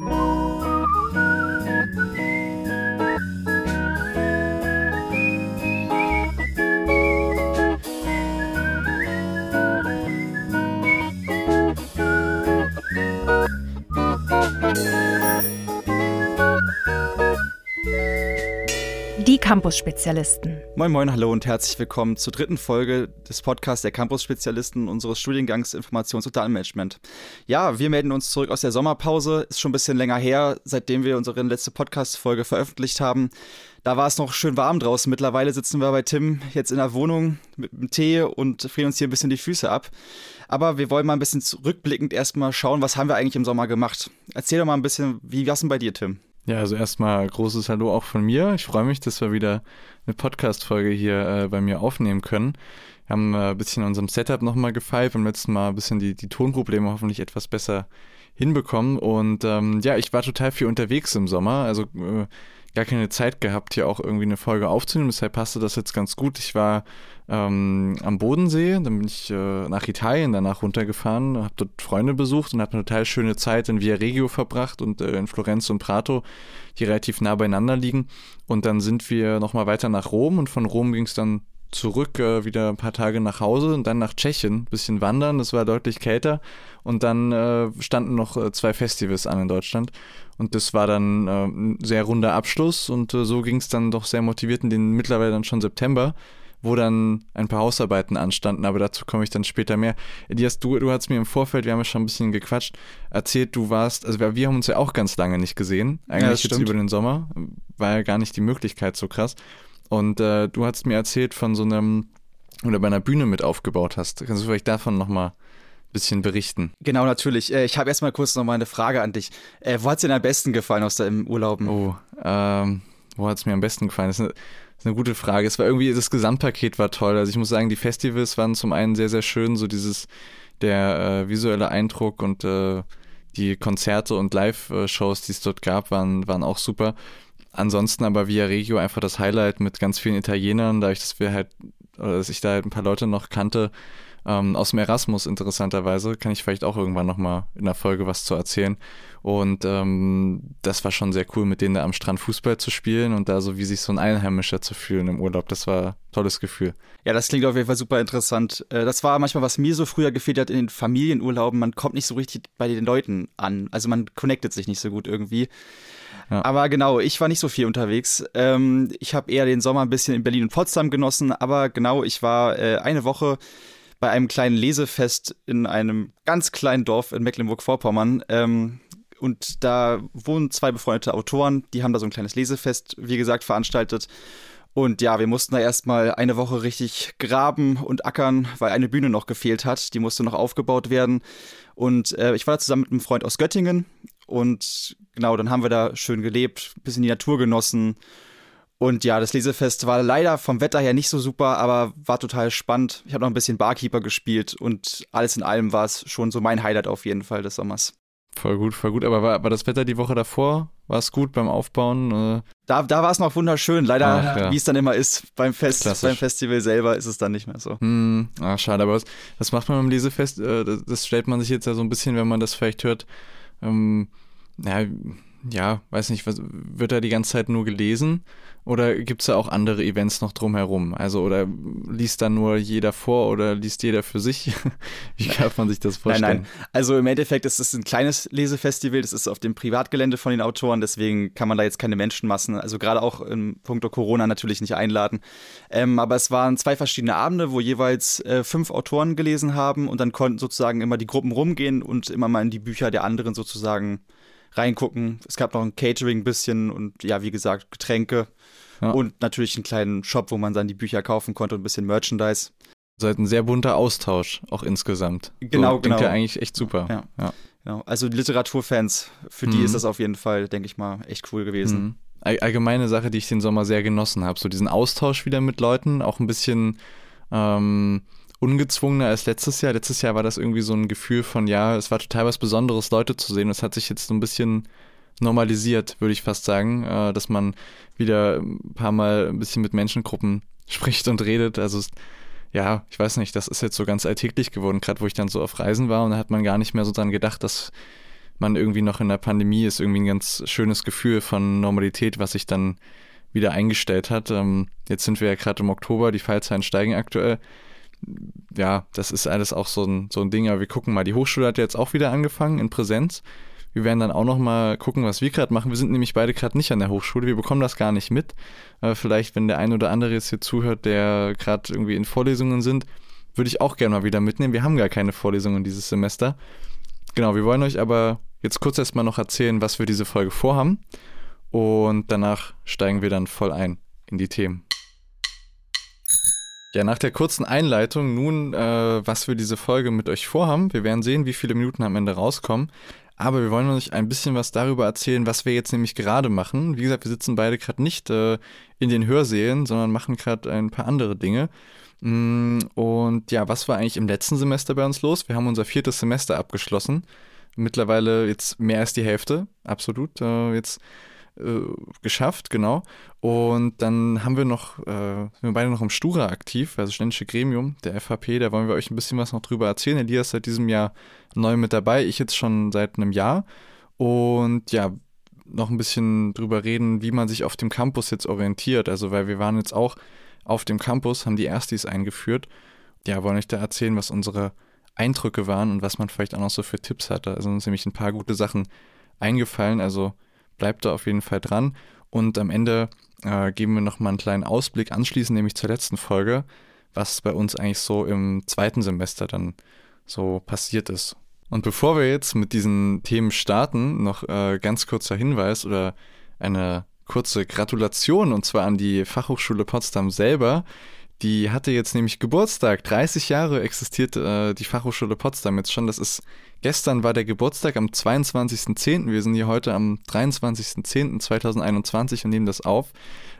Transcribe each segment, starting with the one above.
Die Campus-Spezialisten. Moin, moin, hallo und herzlich willkommen zur dritten Folge des Podcasts der Campus-Spezialisten unseres Studiengangs Informations- und Datenmanagement. Ja, wir melden uns zurück aus der Sommerpause. Ist schon ein bisschen länger her, seitdem wir unsere letzte Podcast-Folge veröffentlicht haben. Da war es noch schön warm draußen. Mittlerweile sitzen wir bei Tim jetzt in der Wohnung mit einem Tee und frieren uns hier ein bisschen die Füße ab. Aber wir wollen mal ein bisschen zurückblickend erstmal schauen, was haben wir eigentlich im Sommer gemacht. Erzähl doch mal ein bisschen, wie war es denn bei dir, Tim? Ja, also erstmal großes Hallo auch von mir. Ich freue mich, dass wir wieder eine Podcast-Folge hier äh, bei mir aufnehmen können. Wir haben äh, ein bisschen unserem Setup nochmal gefeilt, beim letzten Mal ein bisschen die, die Tonprobleme hoffentlich etwas besser hinbekommen. Und ähm, ja, ich war total viel unterwegs im Sommer. Also äh, gar keine Zeit gehabt, hier auch irgendwie eine Folge aufzunehmen. Deshalb passte das jetzt ganz gut. Ich war ähm, am Bodensee, dann bin ich äh, nach Italien danach runtergefahren, habe dort Freunde besucht und habe eine total schöne Zeit in Via Regio verbracht und äh, in Florenz und Prato, die relativ nah beieinander liegen. Und dann sind wir nochmal weiter nach Rom und von Rom ging es dann zurück, äh, wieder ein paar Tage nach Hause und dann nach Tschechien, bisschen wandern, das war deutlich kälter. Und dann äh, standen noch äh, zwei Festivals an in Deutschland. Und das war dann äh, ein sehr runder Abschluss und äh, so ging es dann doch sehr motiviert in den mittlerweile dann schon September, wo dann ein paar Hausarbeiten anstanden, aber dazu komme ich dann später mehr. Elias, du, du hast mir im Vorfeld, wir haben ja schon ein bisschen gequatscht, erzählt, du warst, also wir, wir haben uns ja auch ganz lange nicht gesehen, eigentlich ja, jetzt über den Sommer, war ja gar nicht die Möglichkeit so krass. Und äh, du hast mir erzählt von so einem, oder bei einer Bühne mit aufgebaut hast. Kannst du vielleicht davon nochmal ein bisschen berichten? Genau, natürlich. Äh, ich habe erstmal kurz nochmal eine Frage an dich. Äh, wo hat es dir am besten gefallen aus deinem Urlauben? Oh, ähm, wo hat es mir am besten gefallen? Das ist, eine, das ist eine gute Frage. Es war irgendwie, das Gesamtpaket war toll. Also ich muss sagen, die Festivals waren zum einen sehr, sehr schön, so dieses, der äh, visuelle Eindruck und äh, die Konzerte und Live-Shows, die es dort gab, waren, waren auch super. Ansonsten aber Via Regio einfach das Highlight mit ganz vielen Italienern, dadurch, dass wir halt, oder dass ich da halt ein paar Leute noch kannte, ähm, aus dem Erasmus interessanterweise, kann ich vielleicht auch irgendwann nochmal in der Folge was zu erzählen. Und ähm, das war schon sehr cool, mit denen da am Strand Fußball zu spielen und da so wie sich so ein Einheimischer zu fühlen im Urlaub. Das war ein tolles Gefühl. Ja, das klingt auf jeden Fall super interessant. Äh, das war manchmal, was mir so früher gefehlt hat in den Familienurlauben. Man kommt nicht so richtig bei den Leuten an. Also man connectet sich nicht so gut irgendwie. Aber genau, ich war nicht so viel unterwegs. Ähm, ich habe eher den Sommer ein bisschen in Berlin und Potsdam genossen, aber genau, ich war äh, eine Woche bei einem kleinen Lesefest in einem ganz kleinen Dorf in Mecklenburg-Vorpommern. Ähm, und da wohnen zwei befreundete Autoren, die haben da so ein kleines Lesefest, wie gesagt, veranstaltet. Und ja, wir mussten da erstmal eine Woche richtig graben und ackern, weil eine Bühne noch gefehlt hat. Die musste noch aufgebaut werden. Und äh, ich war da zusammen mit einem Freund aus Göttingen und genau, dann haben wir da schön gelebt, ein bisschen die Natur genossen. Und ja, das Lesefest war leider vom Wetter her nicht so super, aber war total spannend. Ich habe noch ein bisschen Barkeeper gespielt und alles in allem war es schon so mein Highlight auf jeden Fall des Sommers. Voll gut, voll gut. Aber war, war das Wetter die Woche davor? War es gut beim Aufbauen? Äh? Da, da war es noch wunderschön. Leider, Ach, ja. wie es dann immer ist, beim Fest, beim Festival selber ist es dann nicht mehr so. Hm, ach, schade. Aber was, was macht man beim Lesefest? Äh, das, das, stellt man sich jetzt ja so ein bisschen, wenn man das vielleicht hört, ähm, ja, ja, weiß nicht, was, wird da die ganze Zeit nur gelesen? Oder gibt es da auch andere Events noch drumherum? Also, oder liest da nur jeder vor oder liest jeder für sich? Wie kann man sich das vorstellen? Nein, nein. Also im Endeffekt ist es ein kleines Lesefestival, das ist auf dem Privatgelände von den Autoren, deswegen kann man da jetzt keine Menschenmassen, also gerade auch im Punkto Corona natürlich nicht einladen. Ähm, aber es waren zwei verschiedene Abende, wo jeweils äh, fünf Autoren gelesen haben und dann konnten sozusagen immer die Gruppen rumgehen und immer mal in die Bücher der anderen sozusagen reingucken. Es gab noch ein Catering bisschen und ja, wie gesagt, Getränke. Ja. Und natürlich einen kleinen Shop, wo man dann die Bücher kaufen konnte und ein bisschen Merchandise. Also ein sehr bunter Austausch, auch insgesamt. Genau, so, genau. ja eigentlich echt super. Ja. ja. Genau. Also Literaturfans, für mhm. die ist das auf jeden Fall, denke ich mal, echt cool gewesen. Mhm. Allgemeine Sache, die ich den Sommer sehr genossen habe. So diesen Austausch wieder mit Leuten, auch ein bisschen ähm, ungezwungener als letztes Jahr. Letztes Jahr war das irgendwie so ein Gefühl von, ja, es war total was Besonderes, Leute zu sehen. Es hat sich jetzt so ein bisschen normalisiert, würde ich fast sagen, äh, dass man wieder ein paar Mal ein bisschen mit Menschengruppen spricht und redet. Also ja, ich weiß nicht, das ist jetzt so ganz alltäglich geworden, gerade wo ich dann so auf Reisen war und da hat man gar nicht mehr so dran gedacht, dass man irgendwie noch in der Pandemie ist, irgendwie ein ganz schönes Gefühl von Normalität, was sich dann wieder eingestellt hat. Ähm, jetzt sind wir ja gerade im Oktober, die Fallzahlen steigen aktuell. Ja, das ist alles auch so ein, so ein Ding, aber wir gucken mal. Die Hochschule hat jetzt auch wieder angefangen in Präsenz. Wir werden dann auch noch mal gucken, was wir gerade machen. Wir sind nämlich beide gerade nicht an der Hochschule. Wir bekommen das gar nicht mit. Äh, vielleicht, wenn der ein oder andere jetzt hier zuhört, der gerade irgendwie in Vorlesungen sind, würde ich auch gerne mal wieder mitnehmen. Wir haben gar keine Vorlesungen dieses Semester. Genau, wir wollen euch aber jetzt kurz erstmal noch erzählen, was wir diese Folge vorhaben. Und danach steigen wir dann voll ein in die Themen. Ja, nach der kurzen Einleitung nun, äh, was wir diese Folge mit euch vorhaben. Wir werden sehen, wie viele Minuten am Ende rauskommen. Aber wir wollen euch ein bisschen was darüber erzählen, was wir jetzt nämlich gerade machen. Wie gesagt, wir sitzen beide gerade nicht äh, in den Hörsälen, sondern machen gerade ein paar andere Dinge. Mm, und ja, was war eigentlich im letzten Semester bei uns los? Wir haben unser viertes Semester abgeschlossen. Mittlerweile jetzt mehr als die Hälfte, absolut. Äh, jetzt äh, geschafft, genau. Und dann haben wir noch, äh, sind wir beide noch im Stura aktiv, also Ständische Gremium der FHP, da wollen wir euch ein bisschen was noch drüber erzählen. Elias seit diesem Jahr neu mit dabei, ich jetzt schon seit einem Jahr. Und ja, noch ein bisschen drüber reden, wie man sich auf dem Campus jetzt orientiert. Also, weil wir waren jetzt auch auf dem Campus, haben die Erstis eingeführt. Ja, wollen euch da erzählen, was unsere Eindrücke waren und was man vielleicht auch noch so für Tipps hatte. Also uns nämlich ein paar gute Sachen eingefallen. Also bleibt da auf jeden Fall dran. Und am Ende äh, geben wir nochmal einen kleinen Ausblick anschließend, nämlich zur letzten Folge, was bei uns eigentlich so im zweiten Semester dann so passiert ist. Und bevor wir jetzt mit diesen Themen starten, noch äh, ganz kurzer Hinweis oder eine kurze Gratulation und zwar an die Fachhochschule Potsdam selber. Die hatte jetzt nämlich Geburtstag. 30 Jahre existiert äh, die Fachhochschule Potsdam jetzt schon. Das ist gestern war der Geburtstag am 22.10. Wir sind hier heute am 23.10.2021 und nehmen das auf.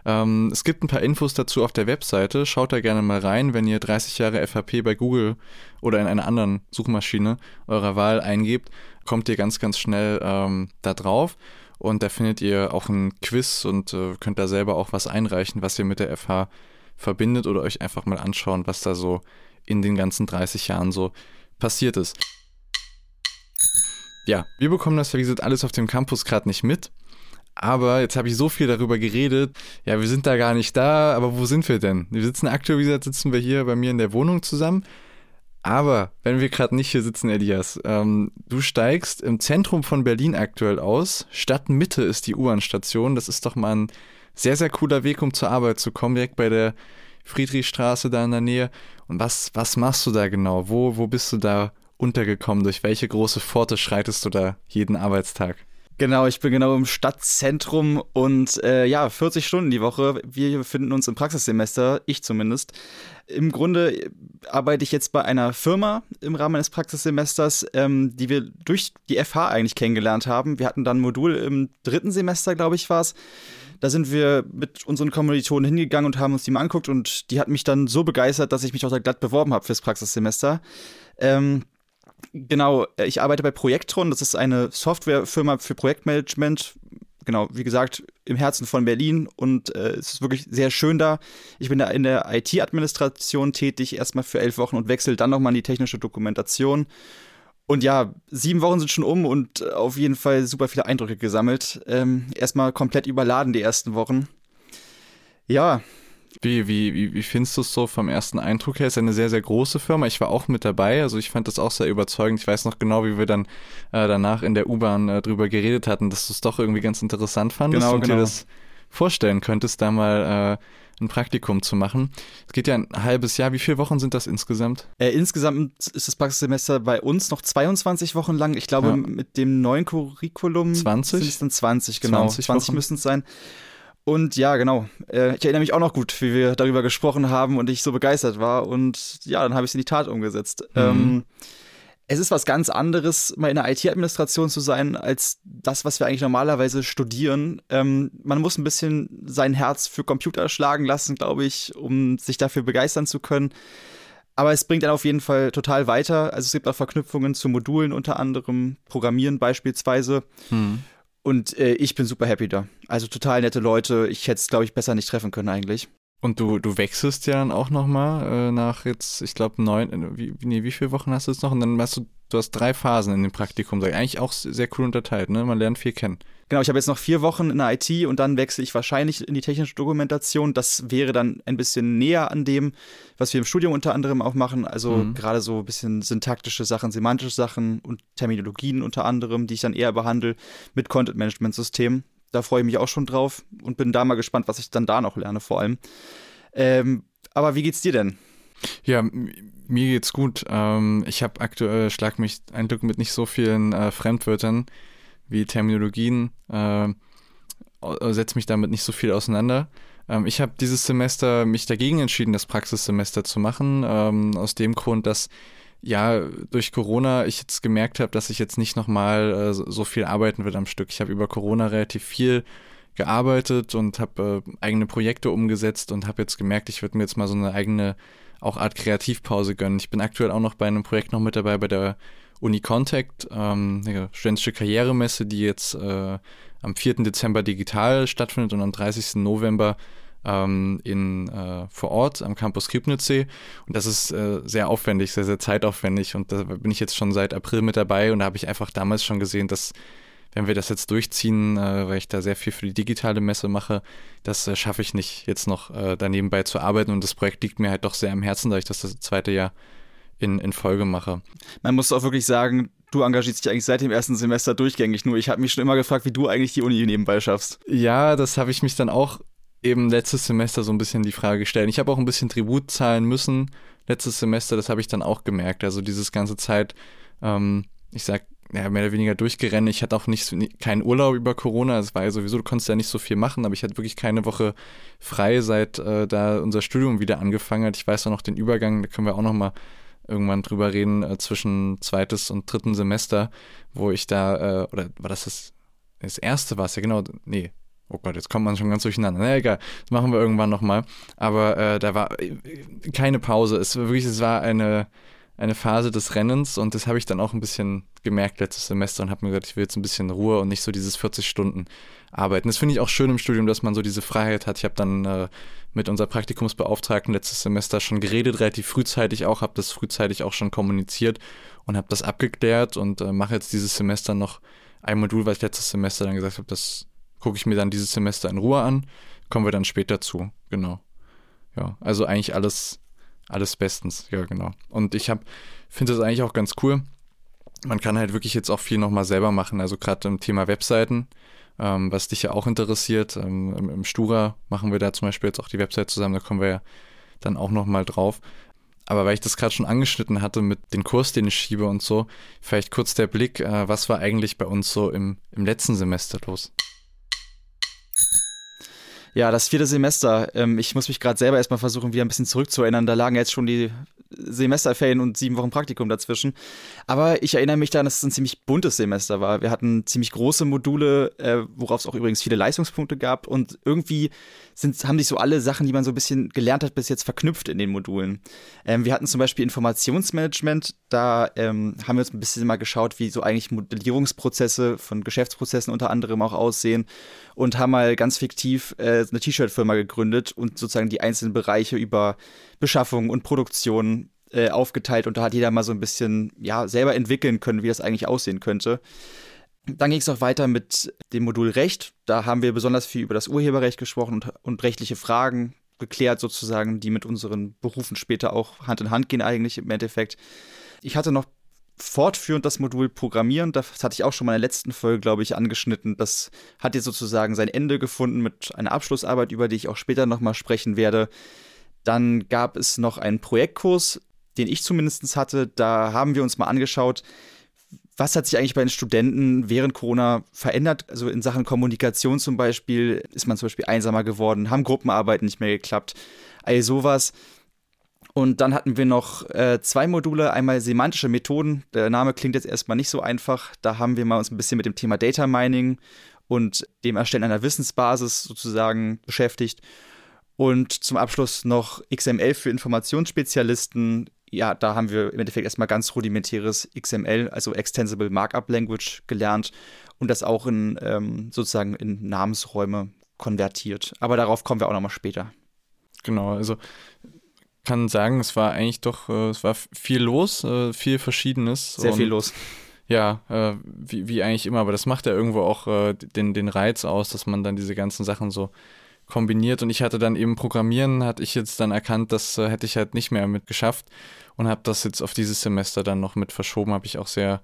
Ähm, es gibt ein paar Infos dazu auf der Webseite. Schaut da gerne mal rein, wenn ihr 30 Jahre FHP bei Google oder in einer anderen Suchmaschine eurer Wahl eingebt, kommt ihr ganz, ganz schnell ähm, da drauf. Und da findet ihr auch ein Quiz und äh, könnt da selber auch was einreichen, was ihr mit der FH verbindet oder euch einfach mal anschauen, was da so in den ganzen 30 Jahren so passiert ist. Ja, wir bekommen das, wie gesagt, alles auf dem Campus gerade nicht mit. Aber jetzt habe ich so viel darüber geredet. Ja, wir sind da gar nicht da, aber wo sind wir denn? Wir sitzen aktuell, wie gesagt, sitzen wir hier bei mir in der Wohnung zusammen. Aber wenn wir gerade nicht hier sitzen, Elias, ähm, du steigst im Zentrum von Berlin aktuell aus. Stadtmitte ist die U-Bahn-Station. Das ist doch mal ein sehr, sehr cooler Weg, um zur Arbeit zu kommen, direkt bei der Friedrichstraße da in der Nähe. Und was, was machst du da genau? Wo, wo bist du da untergekommen? Durch welche große Pforte schreitest du da jeden Arbeitstag? Genau, ich bin genau im Stadtzentrum und äh, ja, 40 Stunden die Woche. Wir befinden uns im Praxissemester, ich zumindest. Im Grunde arbeite ich jetzt bei einer Firma im Rahmen eines Praxissemesters, ähm, die wir durch die FH eigentlich kennengelernt haben. Wir hatten dann ein Modul im dritten Semester, glaube ich, war es. Da sind wir mit unseren Kommilitonen hingegangen und haben uns die mal angeguckt und die hat mich dann so begeistert, dass ich mich auch da glatt beworben habe fürs Praxissemester. Ähm, genau, ich arbeite bei Projektron, das ist eine Softwarefirma für Projektmanagement. Genau, wie gesagt, im Herzen von Berlin und äh, es ist wirklich sehr schön da. Ich bin da in der IT-Administration tätig, erstmal für elf Wochen und wechsle dann nochmal in die technische Dokumentation. Und ja, sieben Wochen sind schon um und äh, auf jeden Fall super viele Eindrücke gesammelt. Ähm, erstmal komplett überladen die ersten Wochen. Ja. Wie, wie, wie, wie findest du es so vom ersten Eindruck her? Es ist eine sehr, sehr große Firma. Ich war auch mit dabei, also ich fand das auch sehr überzeugend. Ich weiß noch genau, wie wir dann äh, danach in der U-Bahn äh, drüber geredet hatten, dass du es doch irgendwie ganz interessant fandest genau, und genau. dir das vorstellen könntest, da mal äh, ein Praktikum zu machen. Es geht ja ein halbes Jahr. Wie viele Wochen sind das insgesamt? Äh, insgesamt ist das Praxissemester bei uns noch 22 Wochen lang. Ich glaube, ja. mit dem neuen Curriculum 20? sind es dann 20, genau. 20, 20 müssen es sein. Und ja, genau. Äh, ich erinnere mich auch noch gut, wie wir darüber gesprochen haben und ich so begeistert war. Und ja, dann habe ich es in die Tat umgesetzt. Mhm. Ähm, es ist was ganz anderes, mal in der IT-Administration zu sein, als das, was wir eigentlich normalerweise studieren. Ähm, man muss ein bisschen sein Herz für Computer schlagen lassen, glaube ich, um sich dafür begeistern zu können. Aber es bringt dann auf jeden Fall total weiter. Also es gibt auch Verknüpfungen zu Modulen, unter anderem Programmieren beispielsweise. Hm. Und äh, ich bin super happy da. Also total nette Leute. Ich hätte es, glaube ich, besser nicht treffen können eigentlich. Und du, du wechselst ja dann auch nochmal äh, nach jetzt, ich glaube, neun, äh, wie, nee, wie viele Wochen hast du jetzt noch? Und dann hast du du hast drei Phasen in dem Praktikum, eigentlich auch sehr cool unterteilt, ne? Man lernt viel kennen. Genau, ich habe jetzt noch vier Wochen in der IT und dann wechsle ich wahrscheinlich in die technische Dokumentation. Das wäre dann ein bisschen näher an dem, was wir im Studium unter anderem auch machen. Also mhm. gerade so ein bisschen syntaktische Sachen, semantische Sachen und Terminologien unter anderem, die ich dann eher behandle mit Content-Management-Systemen. Da freue ich mich auch schon drauf und bin da mal gespannt, was ich dann da noch lerne vor allem. Ähm, aber wie geht's dir denn? Ja, mir geht's gut. Ähm, ich habe aktuell, schlag mich ein Glück mit nicht so vielen äh, Fremdwörtern wie Terminologien, äh, setze mich damit nicht so viel auseinander. Ähm, ich habe dieses Semester mich dagegen entschieden, das Praxissemester zu machen, ähm, aus dem Grund, dass ja, durch Corona ich jetzt gemerkt habe, dass ich jetzt nicht nochmal äh, so viel arbeiten will am Stück. Ich habe über Corona relativ viel gearbeitet und habe äh, eigene Projekte umgesetzt und habe jetzt gemerkt, ich würde mir jetzt mal so eine eigene auch Art Kreativpause gönnen. Ich bin aktuell auch noch bei einem Projekt noch mit dabei bei der Uni Contact, ähm, eine studentische Karrieremesse, die jetzt äh, am 4. Dezember digital stattfindet und am 30. November ähm, in, äh, vor Ort am Campus Kibnitzsee. Und das ist äh, sehr aufwendig, sehr, sehr zeitaufwendig. Und da bin ich jetzt schon seit April mit dabei und da habe ich einfach damals schon gesehen, dass wenn wir das jetzt durchziehen, äh, weil ich da sehr viel für die digitale Messe mache, das äh, schaffe ich nicht, jetzt noch äh, danebenbei zu arbeiten. Und das Projekt liegt mir halt doch sehr am Herzen, da ich das das zweite Jahr in, in Folge mache. Man muss auch wirklich sagen, du engagierst dich eigentlich seit dem ersten Semester durchgängig. Nur ich habe mich schon immer gefragt, wie du eigentlich die Uni nebenbei schaffst. Ja, das habe ich mich dann auch eben letztes Semester so ein bisschen die Frage gestellt. Ich habe auch ein bisschen Tribut zahlen müssen letztes Semester, das habe ich dann auch gemerkt. Also dieses ganze Zeit, ähm, ich sag, ja, mehr oder weniger durchgerannt. Ich hatte auch nicht keinen Urlaub über Corona. Das war ja sowieso, du konntest ja nicht so viel machen, aber ich hatte wirklich keine Woche frei, seit äh, da unser Studium wieder angefangen hat. Ich weiß auch noch den Übergang, da können wir auch noch mal irgendwann drüber reden, äh, zwischen zweites und dritten Semester, wo ich da, äh, oder war das das, das erste war es ja genau, nee, Oh Gott, jetzt kommt man schon ganz durcheinander. Na egal, das machen wir irgendwann nochmal. Aber äh, da war äh, keine Pause. Es war wirklich, es war eine, eine Phase des Rennens und das habe ich dann auch ein bisschen gemerkt letztes Semester und habe mir gesagt, ich will jetzt ein bisschen Ruhe und nicht so dieses 40 Stunden arbeiten. Das finde ich auch schön im Studium, dass man so diese Freiheit hat. Ich habe dann äh, mit unserer Praktikumsbeauftragten letztes Semester schon geredet, relativ frühzeitig auch, habe das frühzeitig auch schon kommuniziert und habe das abgeklärt und äh, mache jetzt dieses Semester noch ein Modul, weil ich letztes Semester dann gesagt habe, das gucke ich mir dann dieses Semester in Ruhe an, kommen wir dann später zu, genau. Ja, also eigentlich alles, alles bestens, ja genau. Und ich finde das eigentlich auch ganz cool. Man kann halt wirklich jetzt auch viel nochmal selber machen, also gerade im Thema Webseiten ähm, was dich ja auch interessiert. Ähm, im, Im Stura machen wir da zum Beispiel jetzt auch die Website zusammen, da kommen wir ja dann auch nochmal drauf. Aber weil ich das gerade schon angeschnitten hatte mit dem Kurs, den ich schiebe und so, vielleicht kurz der Blick, äh, was war eigentlich bei uns so im, im letzten Semester los? Ja, das vierte Semester. Ähm, ich muss mich gerade selber erstmal versuchen, wieder ein bisschen zurückzuerinnern. Da lagen jetzt schon die Semesterferien und sieben Wochen Praktikum dazwischen. Aber ich erinnere mich daran, dass es ein ziemlich buntes Semester war. Wir hatten ziemlich große Module, äh, worauf es auch übrigens viele Leistungspunkte gab. Und irgendwie sind, haben sich so alle Sachen, die man so ein bisschen gelernt hat, bis jetzt verknüpft in den Modulen. Ähm, wir hatten zum Beispiel Informationsmanagement. Da ähm, haben wir uns ein bisschen mal geschaut, wie so eigentlich Modellierungsprozesse von Geschäftsprozessen unter anderem auch aussehen. Und haben mal ganz fiktiv äh, eine T-Shirt-Firma gegründet und sozusagen die einzelnen Bereiche über Beschaffung und Produktion äh, aufgeteilt und da hat jeder mal so ein bisschen ja selber entwickeln können, wie das eigentlich aussehen könnte. Dann ging es auch weiter mit dem Modul Recht. Da haben wir besonders viel über das Urheberrecht gesprochen und, und rechtliche Fragen geklärt, sozusagen, die mit unseren Berufen später auch Hand in Hand gehen, eigentlich im Endeffekt. Ich hatte noch fortführend das Modul Programmieren, das hatte ich auch schon mal in der letzten Folge, glaube ich, angeschnitten. Das hat jetzt sozusagen sein Ende gefunden mit einer Abschlussarbeit, über die ich auch später nochmal sprechen werde. Dann gab es noch einen Projektkurs, den ich zumindest hatte. Da haben wir uns mal angeschaut, was hat sich eigentlich bei den Studenten während Corona verändert? Also in Sachen Kommunikation zum Beispiel, ist man zum Beispiel einsamer geworden, haben Gruppenarbeiten nicht mehr geklappt, all sowas. Und dann hatten wir noch äh, zwei Module, einmal semantische Methoden. Der Name klingt jetzt erstmal nicht so einfach. Da haben wir mal uns ein bisschen mit dem Thema Data Mining und dem Erstellen einer Wissensbasis sozusagen beschäftigt. Und zum Abschluss noch XML für Informationsspezialisten. Ja, da haben wir im Endeffekt erstmal ganz rudimentäres XML, also Extensible Markup Language, gelernt und das auch in ähm, sozusagen in Namensräume konvertiert. Aber darauf kommen wir auch nochmal später. Genau, also kann sagen, es war eigentlich doch, äh, es war viel los, äh, viel Verschiedenes. Sehr viel los. Ja, äh, wie, wie eigentlich immer, aber das macht ja irgendwo auch äh, den, den Reiz aus, dass man dann diese ganzen Sachen so kombiniert. Und ich hatte dann eben Programmieren, hatte ich jetzt dann erkannt, das äh, hätte ich halt nicht mehr mit geschafft und habe das jetzt auf dieses Semester dann noch mit verschoben, habe ich auch sehr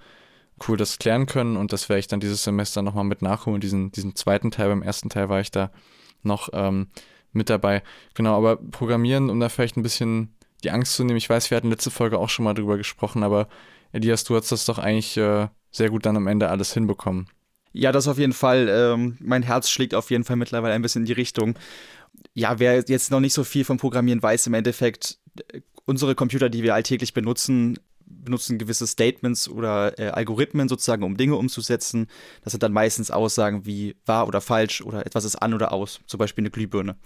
cool das klären können und das werde ich dann dieses Semester nochmal mit nachholen. Diesen, diesen zweiten Teil, beim ersten Teil war ich da noch ähm, mit dabei. Genau, aber Programmieren, um da vielleicht ein bisschen die Angst zu nehmen. Ich weiß, wir hatten letzte Folge auch schon mal drüber gesprochen, aber Elias, du hast das doch eigentlich äh, sehr gut dann am Ende alles hinbekommen. Ja, das auf jeden Fall. Ähm, mein Herz schlägt auf jeden Fall mittlerweile ein bisschen in die Richtung. Ja, wer jetzt noch nicht so viel vom Programmieren weiß, im Endeffekt, äh, unsere Computer, die wir alltäglich benutzen, benutzen gewisse Statements oder äh, Algorithmen sozusagen, um Dinge umzusetzen. Das sind dann meistens Aussagen wie wahr oder falsch oder etwas ist an oder aus, zum Beispiel eine Glühbirne.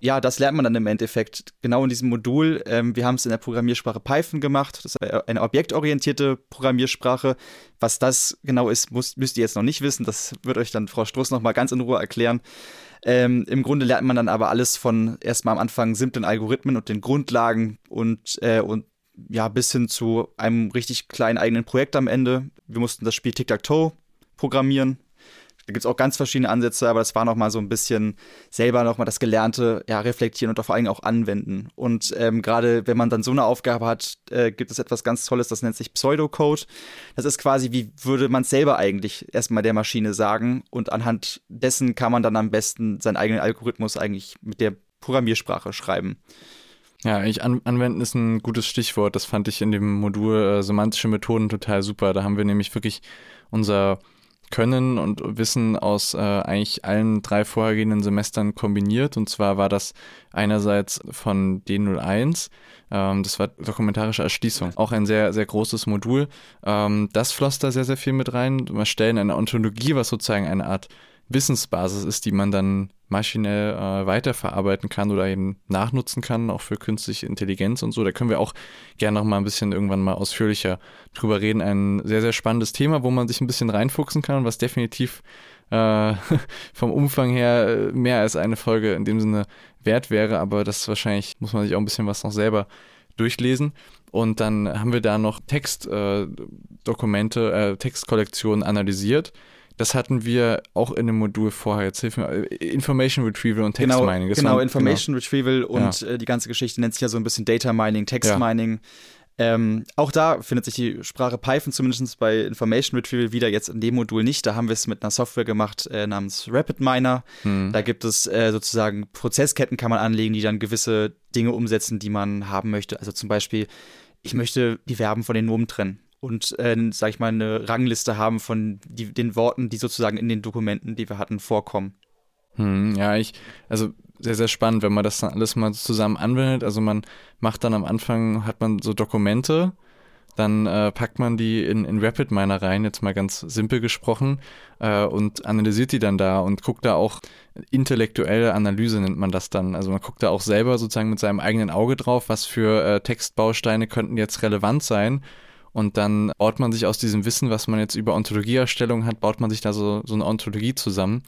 Ja, das lernt man dann im Endeffekt genau in diesem Modul. Ähm, wir haben es in der Programmiersprache Python gemacht. Das ist eine objektorientierte Programmiersprache. Was das genau ist, muss, müsst ihr jetzt noch nicht wissen. Das wird euch dann Frau Struss noch mal ganz in Ruhe erklären. Ähm, Im Grunde lernt man dann aber alles von erstmal am Anfang simplen Algorithmen und den Grundlagen und, äh, und ja, bis hin zu einem richtig kleinen eigenen Projekt am Ende. Wir mussten das Spiel Tic-Tac-Toe programmieren. Da gibt es auch ganz verschiedene Ansätze, aber das war nochmal so ein bisschen selber nochmal das Gelernte ja, reflektieren und vor allem auch anwenden. Und ähm, gerade wenn man dann so eine Aufgabe hat, äh, gibt es etwas ganz Tolles, das nennt sich Pseudocode. Das ist quasi, wie würde man selber eigentlich erstmal der Maschine sagen und anhand dessen kann man dann am besten seinen eigenen Algorithmus eigentlich mit der Programmiersprache schreiben. Ja, eigentlich an anwenden ist ein gutes Stichwort. Das fand ich in dem Modul äh, semantische Methoden total super. Da haben wir nämlich wirklich unser Können und Wissen aus äh, eigentlich allen drei vorhergehenden Semestern kombiniert. Und zwar war das einerseits von D01, ähm, das war dokumentarische Erschließung, auch ein sehr, sehr großes Modul. Ähm, das floss da sehr, sehr viel mit rein. Wir stellen eine Ontologie, was sozusagen eine Art Wissensbasis ist, die man dann maschinell äh, weiterverarbeiten kann oder eben nachnutzen kann, auch für künstliche Intelligenz und so. Da können wir auch gerne noch mal ein bisschen irgendwann mal ausführlicher drüber reden. Ein sehr, sehr spannendes Thema, wo man sich ein bisschen reinfuchsen kann, was definitiv äh, vom Umfang her äh, mehr als eine Folge in dem Sinne wert wäre, aber das wahrscheinlich muss man sich auch ein bisschen was noch selber durchlesen. Und dann haben wir da noch Textdokumente, äh, äh, Textkollektionen analysiert das hatten wir auch in dem Modul vorher. Jetzt hilf mir. Information Retrieval und Text genau, Mining. Das genau, waren, Information genau. Retrieval und ja. äh, die ganze Geschichte nennt sich ja so ein bisschen Data Mining, Text ja. Mining. Ähm, auch da findet sich die Sprache Python zumindest bei Information Retrieval wieder, jetzt in dem Modul nicht. Da haben wir es mit einer Software gemacht äh, namens Rapid Miner. Hm. Da gibt es äh, sozusagen Prozessketten, kann man anlegen, die dann gewisse Dinge umsetzen, die man haben möchte. Also zum Beispiel, ich möchte die Verben von den Nomen trennen und, äh, sag ich mal, eine Rangliste haben von die, den Worten, die sozusagen in den Dokumenten, die wir hatten, vorkommen. Hm, ja, ich, also sehr, sehr spannend, wenn man das dann alles mal zusammen anwendet. Also man macht dann am Anfang, hat man so Dokumente, dann äh, packt man die in, in Rapid Miner rein, jetzt mal ganz simpel gesprochen, äh, und analysiert die dann da und guckt da auch intellektuelle Analyse nennt man das dann. Also man guckt da auch selber sozusagen mit seinem eigenen Auge drauf, was für äh, Textbausteine könnten jetzt relevant sein und dann baut man sich aus diesem Wissen, was man jetzt über Ontologieerstellung hat, baut man sich da so, so eine Ontologie zusammen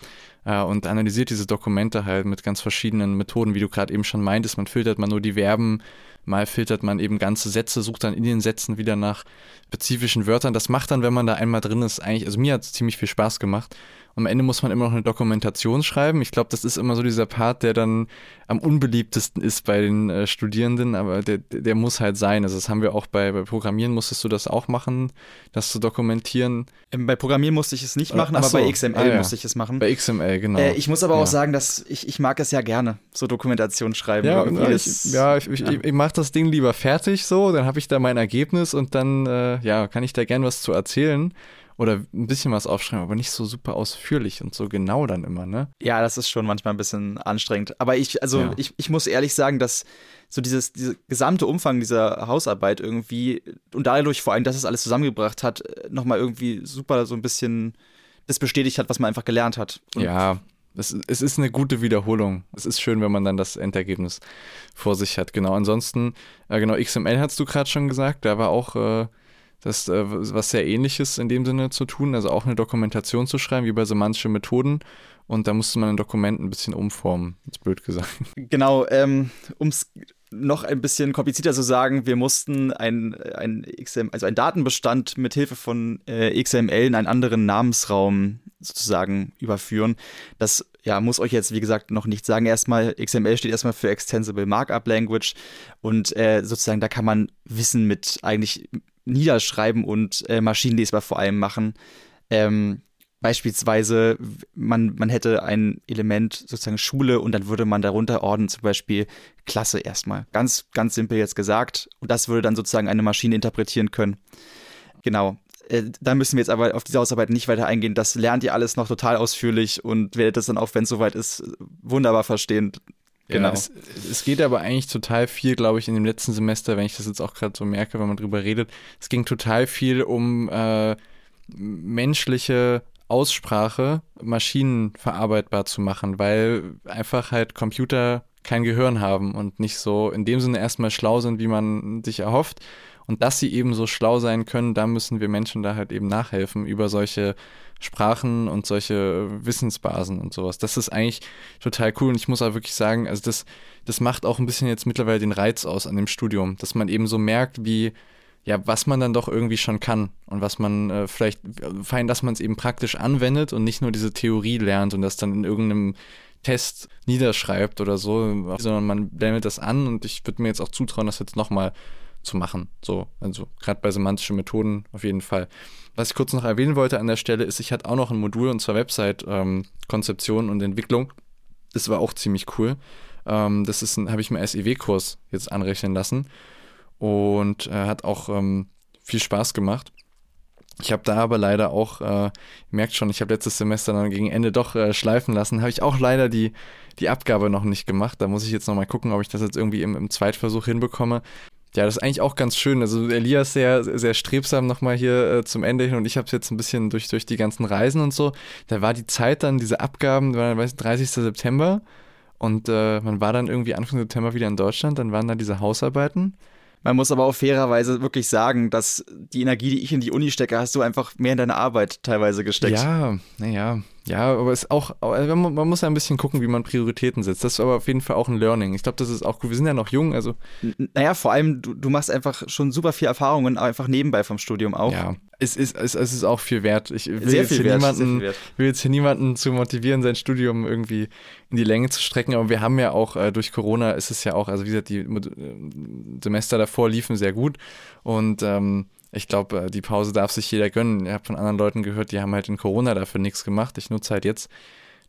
äh, und analysiert diese Dokumente halt mit ganz verschiedenen Methoden, wie du gerade eben schon meintest. Man filtert mal nur die Verben, mal filtert man eben ganze Sätze, sucht dann in den Sätzen wieder nach spezifischen Wörtern. Das macht dann, wenn man da einmal drin ist, eigentlich, also mir hat es ziemlich viel Spaß gemacht. Am Ende muss man immer noch eine Dokumentation schreiben. Ich glaube, das ist immer so dieser Part, der dann am unbeliebtesten ist bei den äh, Studierenden, aber der, der muss halt sein. Also das haben wir auch bei, bei Programmieren, musstest du das auch machen, das zu dokumentieren? Ähm, bei Programmieren musste ich es nicht machen, aber so. bei XML ah, ja. musste ich es machen. Bei XML, genau. Äh, ich muss aber ja. auch sagen, dass ich, ich mag es ja gerne, so Dokumentation schreiben. Ja, ich, ja, ich, ich, ich mache das Ding lieber fertig so, dann habe ich da mein Ergebnis und dann äh, ja, kann ich da gern was zu erzählen oder ein bisschen was aufschreiben, aber nicht so super ausführlich und so genau dann immer, ne? Ja, das ist schon manchmal ein bisschen anstrengend. Aber ich, also ja. ich, ich muss ehrlich sagen, dass so dieses, dieser gesamte Umfang dieser Hausarbeit irgendwie und dadurch vor allem, dass es alles zusammengebracht hat, nochmal irgendwie super so ein bisschen das bestätigt hat, was man einfach gelernt hat. Und ja, es, es, ist eine gute Wiederholung. Es ist schön, wenn man dann das Endergebnis vor sich hat. Genau, ansonsten, äh, genau, XML hast du gerade schon gesagt, da war auch äh, das äh, was sehr ähnliches in dem Sinne zu tun, also auch eine Dokumentation zu schreiben, wie bei semantische Methoden. Und da musste man ein Dokument ein bisschen umformen, jetzt blöd gesagt. Genau, ähm, um es noch ein bisschen komplizierter zu sagen, wir mussten ein, ein, XML, also ein Datenbestand mit Hilfe von äh, XML in einen anderen Namensraum sozusagen überführen. Das ja, muss euch jetzt, wie gesagt, noch nicht sagen. Erstmal, XML steht erstmal für Extensible Markup Language und äh, sozusagen da kann man Wissen mit eigentlich niederschreiben und äh, maschinenlesbar vor allem machen. Ähm, Beispielsweise, man, man hätte ein Element sozusagen Schule und dann würde man darunter ordnen, zum Beispiel Klasse erstmal. Ganz, ganz simpel jetzt gesagt. Und das würde dann sozusagen eine Maschine interpretieren können. Genau. Äh, da müssen wir jetzt aber auf diese Ausarbeit nicht weiter eingehen. Das lernt ihr alles noch total ausführlich und werdet das dann auch, wenn es soweit ist, wunderbar verstehen. Genau. Ja, es, es, geht aber eigentlich total viel, glaube ich, in dem letzten Semester, wenn ich das jetzt auch gerade so merke, wenn man drüber redet. Es ging total viel um äh, menschliche Aussprache Maschinen verarbeitbar zu machen, weil einfach halt Computer kein Gehirn haben und nicht so in dem Sinne erstmal schlau sind, wie man sich erhofft. Und dass sie eben so schlau sein können, da müssen wir Menschen da halt eben nachhelfen über solche Sprachen und solche Wissensbasen und sowas. Das ist eigentlich total cool und ich muss auch wirklich sagen, also das, das macht auch ein bisschen jetzt mittlerweile den Reiz aus an dem Studium, dass man eben so merkt, wie ja, was man dann doch irgendwie schon kann und was man äh, vielleicht, fein, dass man es eben praktisch anwendet und nicht nur diese Theorie lernt und das dann in irgendeinem Test niederschreibt oder so, sondern man wendet das an und ich würde mir jetzt auch zutrauen, das jetzt nochmal zu machen. So, also gerade bei semantischen Methoden auf jeden Fall. Was ich kurz noch erwähnen wollte an der Stelle ist, ich hatte auch noch ein Modul und zwar Website-Konzeption ähm, und Entwicklung. Das war auch ziemlich cool. Ähm, das ist habe ich mir SEW-Kurs jetzt anrechnen lassen und äh, hat auch ähm, viel Spaß gemacht. Ich habe da aber leider auch, äh, merkt schon, ich habe letztes Semester dann gegen Ende doch äh, schleifen lassen, habe ich auch leider die, die Abgabe noch nicht gemacht. Da muss ich jetzt nochmal gucken, ob ich das jetzt irgendwie im, im Zweitversuch hinbekomme. Ja, das ist eigentlich auch ganz schön. Also Elias sehr, sehr strebsam nochmal hier äh, zum Ende hin und ich habe es jetzt ein bisschen durch, durch die ganzen Reisen und so. Da war die Zeit dann, diese Abgaben, war weiß, 30. September und äh, man war dann irgendwie Anfang September wieder in Deutschland, dann waren da diese Hausarbeiten man muss aber auch fairerweise wirklich sagen, dass die Energie, die ich in die Uni stecke, hast du einfach mehr in deine Arbeit teilweise gesteckt. Ja, naja. Ja, aber es ist auch, man muss ja ein bisschen gucken, wie man Prioritäten setzt. Das ist aber auf jeden Fall auch ein Learning. Ich glaube, das ist auch gut. Wir sind ja noch jung, also. Naja, vor allem, du, du machst einfach schon super viel Erfahrungen, einfach nebenbei vom Studium auch. Ja, es ist, es, es ist auch viel wert. Ich will, sehr jetzt hier wert, niemanden, will jetzt hier niemanden zu motivieren, sein Studium irgendwie in die Länge zu strecken. Aber wir haben ja auch, äh, durch Corona ist es ja auch, also wie gesagt, die äh, Semester davor liefen sehr gut. Und ähm, ich glaube, äh, die Pause darf sich jeder gönnen. Ich habe von anderen Leuten gehört, die haben halt in Corona dafür nichts gemacht. Ich nutze halt jetzt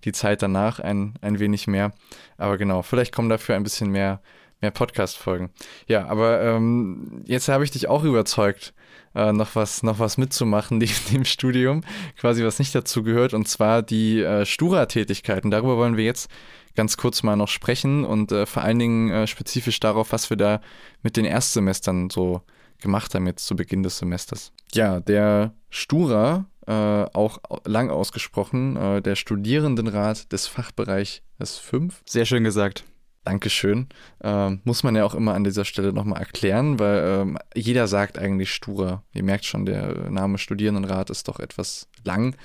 die Zeit danach ein, ein wenig mehr. Aber genau, vielleicht kommen dafür ein bisschen mehr, mehr Podcast-Folgen. Ja, aber ähm, jetzt habe ich dich auch überzeugt, äh, noch was, noch was mitzumachen neben dem Studium, quasi was nicht dazu gehört, und zwar die äh, Stura-Tätigkeiten. Darüber wollen wir jetzt ganz kurz mal noch sprechen und äh, vor allen Dingen äh, spezifisch darauf, was wir da mit den Erstsemestern so gemacht haben jetzt zu Beginn des Semesters. Ja, der Stura, äh, auch lang ausgesprochen, äh, der Studierendenrat des Fachbereichs 5. Sehr schön gesagt. Dankeschön. Ähm, muss man ja auch immer an dieser Stelle nochmal erklären, weil ähm, jeder sagt eigentlich Stura. Ihr merkt schon, der Name Studierendenrat ist doch etwas lang.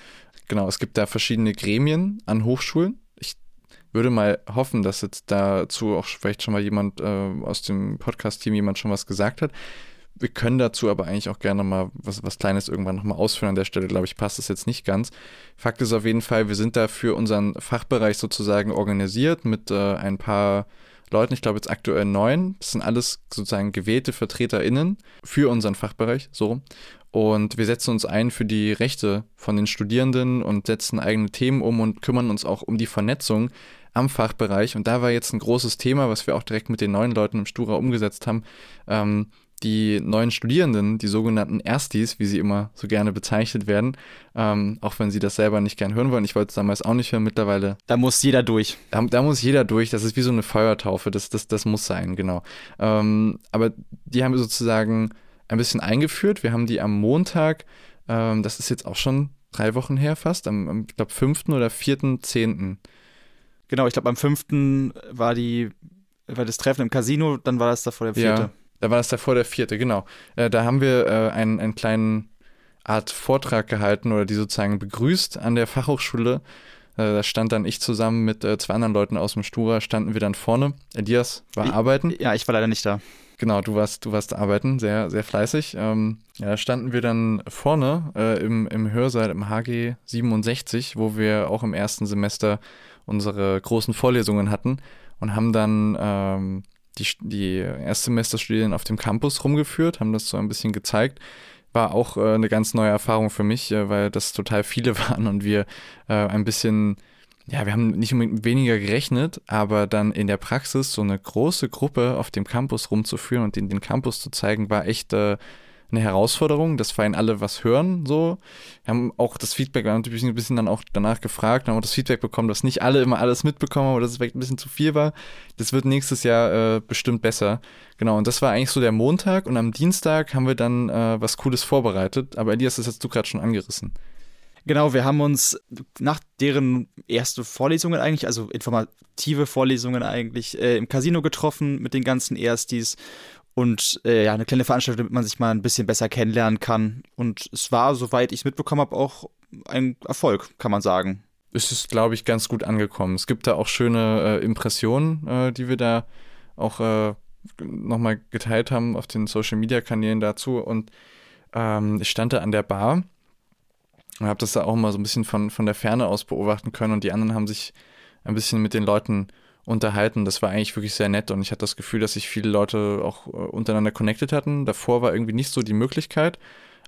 Genau, es gibt da verschiedene Gremien an Hochschulen. Ich würde mal hoffen, dass jetzt dazu auch vielleicht schon mal jemand äh, aus dem Podcast-Team jemand schon was gesagt hat. Wir können dazu aber eigentlich auch gerne mal was, was Kleines irgendwann nochmal ausführen. An der Stelle, glaube ich, passt das jetzt nicht ganz. Fakt ist auf jeden Fall, wir sind da für unseren Fachbereich sozusagen organisiert mit äh, ein paar Leuten, ich glaube jetzt aktuell neun. Das sind alles sozusagen gewählte VertreterInnen für unseren Fachbereich, so. Und wir setzen uns ein für die Rechte von den Studierenden und setzen eigene Themen um und kümmern uns auch um die Vernetzung am Fachbereich. Und da war jetzt ein großes Thema, was wir auch direkt mit den neuen Leuten im Stura umgesetzt haben. Ähm, die neuen Studierenden, die sogenannten Erstis, wie sie immer so gerne bezeichnet werden, ähm, auch wenn sie das selber nicht gern hören wollen. Ich wollte es damals auch nicht hören, mittlerweile. Da muss jeder durch. Da, da, muss jeder durch. Das ist wie so eine Feuertaufe. Das, das, das muss sein, genau. Ähm, aber die haben wir sozusagen ein bisschen eingeführt. Wir haben die am Montag, ähm, das ist jetzt auch schon drei Wochen her fast, am, am ich glaube, 5. oder 4.10. Genau, ich glaube, am 5. war die war das Treffen im Casino, dann war das da vor der vierte. Ja. Da war das davor der vierte, genau. Äh, da haben wir äh, einen, einen kleinen Art Vortrag gehalten oder die sozusagen begrüßt an der Fachhochschule Äh, da stand dann ich zusammen mit äh, zwei anderen Leuten aus dem Stura, standen wir dann vorne. Elias war arbeiten. Ja, ich war leider nicht da. Genau, du warst, du warst arbeiten, sehr, sehr fleißig. Ähm, ja, standen wir dann vorne äh, im, im Hörsaal im HG 67, wo wir auch im ersten Semester unsere großen Vorlesungen hatten und haben dann ähm, die, die Erstsemesterstudierenden auf dem Campus rumgeführt, haben das so ein bisschen gezeigt. War auch äh, eine ganz neue Erfahrung für mich, äh, weil das total viele waren und wir äh, ein bisschen ja, wir haben nicht unbedingt weniger gerechnet, aber dann in der Praxis so eine große Gruppe auf dem Campus rumzuführen und den, den Campus zu zeigen, war echt äh, eine Herausforderung, dass vor allem alle was hören, so. Wir haben auch das Feedback, wir haben natürlich ein bisschen dann auch danach gefragt, haben auch das Feedback bekommen, dass nicht alle immer alles mitbekommen oder dass es vielleicht ein bisschen zu viel war. Das wird nächstes Jahr äh, bestimmt besser. Genau, und das war eigentlich so der Montag und am Dienstag haben wir dann äh, was Cooles vorbereitet, aber Elias, das hast du gerade schon angerissen. Genau, wir haben uns nach deren erste Vorlesungen eigentlich, also informative Vorlesungen eigentlich, äh, im Casino getroffen mit den ganzen Erstis und äh, ja, eine kleine Veranstaltung, damit man sich mal ein bisschen besser kennenlernen kann. Und es war, soweit ich es mitbekommen habe, auch ein Erfolg, kann man sagen. Es ist, glaube ich, ganz gut angekommen. Es gibt da auch schöne äh, Impressionen, äh, die wir da auch äh, nochmal geteilt haben auf den Social-Media-Kanälen dazu. Und ähm, ich stand da an der Bar und habe das da auch mal so ein bisschen von, von der Ferne aus beobachten können und die anderen haben sich ein bisschen mit den Leuten unterhalten. Das war eigentlich wirklich sehr nett und ich hatte das Gefühl, dass sich viele Leute auch äh, untereinander connected hatten. Davor war irgendwie nicht so die Möglichkeit.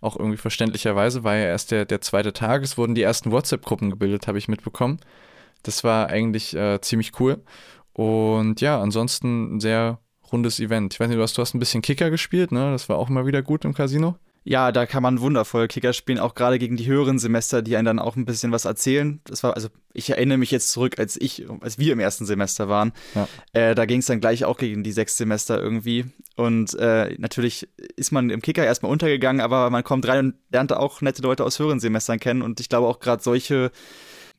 Auch irgendwie verständlicherweise war ja erst der, der zweite Tag. Es wurden die ersten WhatsApp-Gruppen gebildet, habe ich mitbekommen. Das war eigentlich äh, ziemlich cool. Und ja, ansonsten ein sehr rundes Event. Ich weiß nicht, du hast, du hast ein bisschen Kicker gespielt, ne? Das war auch mal wieder gut im Casino. Ja, da kann man wundervoll Kicker spielen, auch gerade gegen die höheren Semester, die einen dann auch ein bisschen was erzählen. Das war, also ich erinnere mich jetzt zurück, als ich, als wir im ersten Semester waren. Ja. Äh, da ging es dann gleich auch gegen die sechs Semester irgendwie. Und äh, natürlich ist man im Kicker erstmal untergegangen, aber man kommt rein und lernt auch nette Leute aus höheren Semestern kennen. Und ich glaube auch gerade solche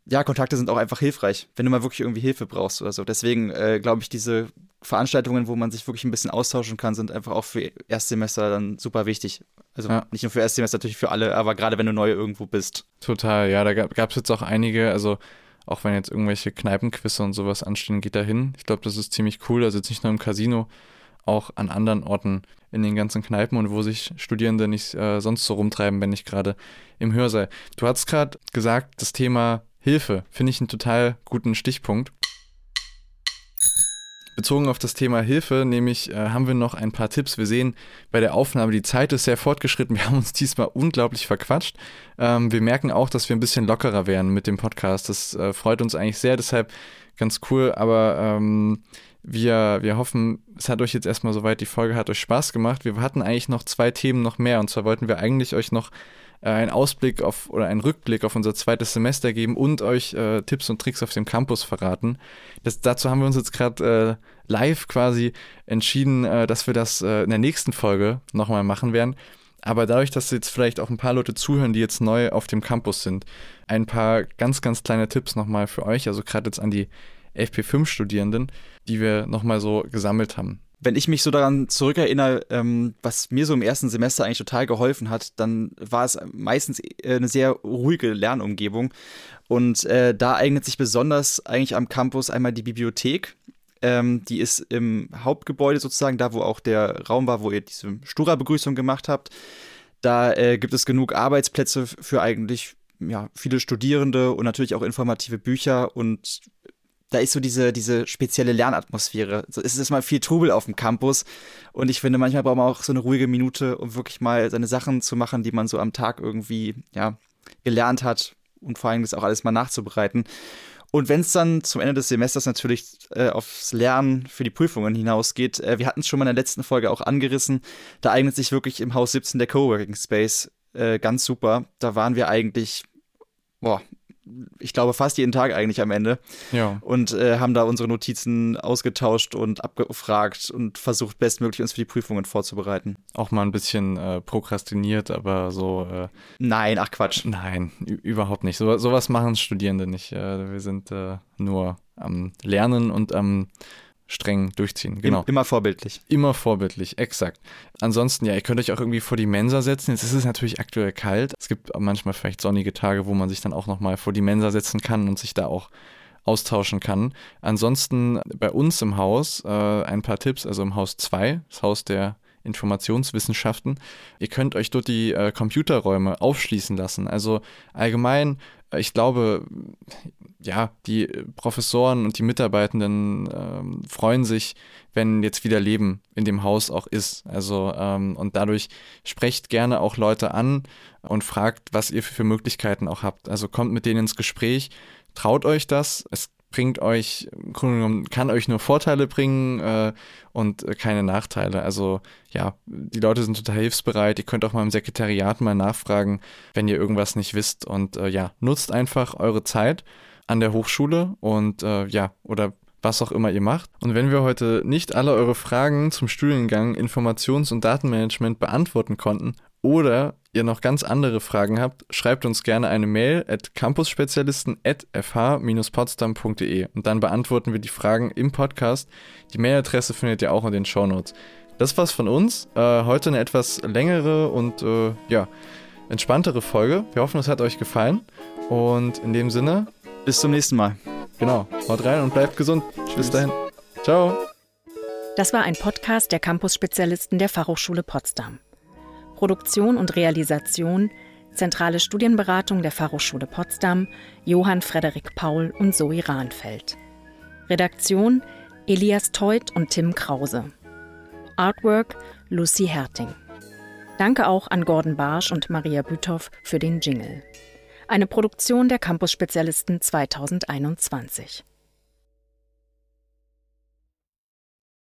ja, Kontakte sind auch einfach hilfreich, wenn du mal wirklich irgendwie Hilfe brauchst oder so. Deswegen äh, glaube ich, diese Veranstaltungen, wo man sich wirklich ein bisschen austauschen kann, sind einfach auch für Erstsemester dann super wichtig. Also ja. nicht nur für Erstsemester, natürlich für alle, aber gerade wenn du neu irgendwo bist. Total, ja, da gab es jetzt auch einige, also auch wenn jetzt irgendwelche Kneipenquisse und sowas anstehen, geht da hin. Ich glaube, das ist ziemlich cool. Also jetzt nicht nur im Casino, auch an anderen Orten in den ganzen Kneipen und wo sich Studierende nicht äh, sonst so rumtreiben, wenn nicht gerade im Hörsaal. Du hast gerade gesagt, das Thema Hilfe finde ich einen total guten Stichpunkt. Bezogen auf das Thema Hilfe, nämlich äh, haben wir noch ein paar Tipps. Wir sehen bei der Aufnahme, die Zeit ist sehr fortgeschritten. Wir haben uns diesmal unglaublich verquatscht. Ähm, wir merken auch, dass wir ein bisschen lockerer werden mit dem Podcast. Das äh, freut uns eigentlich sehr, deshalb ganz cool. Aber ähm, wir, wir hoffen, es hat euch jetzt erstmal soweit, die Folge hat euch Spaß gemacht. Wir hatten eigentlich noch zwei Themen noch mehr. Und zwar wollten wir eigentlich euch noch äh, einen Ausblick auf oder einen Rückblick auf unser zweites Semester geben und euch äh, Tipps und Tricks auf dem Campus verraten. Das, dazu haben wir uns jetzt gerade äh, live quasi entschieden, äh, dass wir das äh, in der nächsten Folge nochmal machen werden. Aber dadurch, dass jetzt vielleicht auch ein paar Leute zuhören, die jetzt neu auf dem Campus sind, ein paar ganz, ganz kleine Tipps nochmal für euch, also gerade jetzt an die FP5-Studierenden, die wir nochmal so gesammelt haben wenn ich mich so daran zurückerinnere, ähm, was mir so im ersten Semester eigentlich total geholfen hat, dann war es meistens äh, eine sehr ruhige Lernumgebung. Und äh, da eignet sich besonders eigentlich am Campus einmal die Bibliothek. Ähm, die ist im Hauptgebäude sozusagen, da wo auch der Raum war, wo ihr diese Stura-Begrüßung gemacht habt. Da äh, gibt es genug Arbeitsplätze für eigentlich ja, viele Studierende und natürlich auch informative Bücher und da ist so diese, diese spezielle Lernatmosphäre. So, es ist mal viel Trubel auf dem Campus und ich finde, manchmal braucht man auch so eine ruhige Minute, um wirklich mal seine Sachen zu machen, die man so am Tag irgendwie, ja, gelernt hat und vor allem das auch alles mal nachzubereiten. Und wenn es dann zum Ende des Semesters natürlich äh, aufs Lernen für die Prüfungen hinausgeht, äh, wir hatten es schon mal in der letzten Folge auch angerissen, da eignet sich wirklich im Haus 17 der Coworking Space äh, ganz super. Da waren wir eigentlich, boah, ich glaube, fast jeden Tag eigentlich am Ende. Ja. Und äh, haben da unsere Notizen ausgetauscht und abgefragt und versucht, bestmöglich uns für die Prüfungen vorzubereiten. Auch mal ein bisschen äh, prokrastiniert, aber so. Äh, nein, ach Quatsch. Nein, überhaupt nicht. So, sowas machen Studierende nicht. Äh, wir sind äh, nur am Lernen und am streng durchziehen. Genau. Immer vorbildlich. Immer vorbildlich, exakt. Ansonsten, ja, ihr könnt euch auch irgendwie vor die Mensa setzen. Jetzt ist es natürlich aktuell kalt. Es gibt manchmal vielleicht sonnige Tage, wo man sich dann auch nochmal vor die Mensa setzen kann und sich da auch austauschen kann. Ansonsten bei uns im Haus äh, ein paar Tipps, also im Haus 2, das Haus der Informationswissenschaften. Ihr könnt euch dort die äh, Computerräume aufschließen lassen. Also allgemein, ich glaube, ja, die Professoren und die Mitarbeitenden ähm, freuen sich, wenn jetzt wieder Leben in dem Haus auch ist. Also ähm, und dadurch sprecht gerne auch Leute an und fragt, was ihr für Möglichkeiten auch habt. Also kommt mit denen ins Gespräch, traut euch das. Es bringt euch, kann euch nur Vorteile bringen äh, und keine Nachteile. Also ja, die Leute sind total hilfsbereit. Ihr könnt auch mal im Sekretariat mal nachfragen, wenn ihr irgendwas nicht wisst. Und äh, ja, nutzt einfach eure Zeit an der Hochschule und äh, ja, oder was auch immer ihr macht. Und wenn wir heute nicht alle eure Fragen zum Studiengang Informations- und Datenmanagement beantworten konnten oder ihr noch ganz andere Fragen habt, schreibt uns gerne eine Mail at campusspezialisten at fh-potsdam.de und dann beantworten wir die Fragen im Podcast. Die Mailadresse findet ihr auch in den Shownotes. Das war's von uns. Äh, heute eine etwas längere und äh, ja, entspanntere Folge. Wir hoffen, es hat euch gefallen. Und in dem Sinne, bis zum nächsten Mal. Genau, haut rein und bleibt gesund. Tschüss. Bis dahin. Ciao. Das war ein Podcast der Campus-Spezialisten der Fachhochschule Potsdam. Produktion und Realisation, Zentrale Studienberatung der Fachhochschule Potsdam, Johann Frederik Paul und Zoe Rahnfeld. Redaktion Elias Teut und Tim Krause. Artwork Lucy Herting. Danke auch an Gordon Barsch und Maria Büthoff für den Jingle. Eine Produktion der Campus-Spezialisten 2021.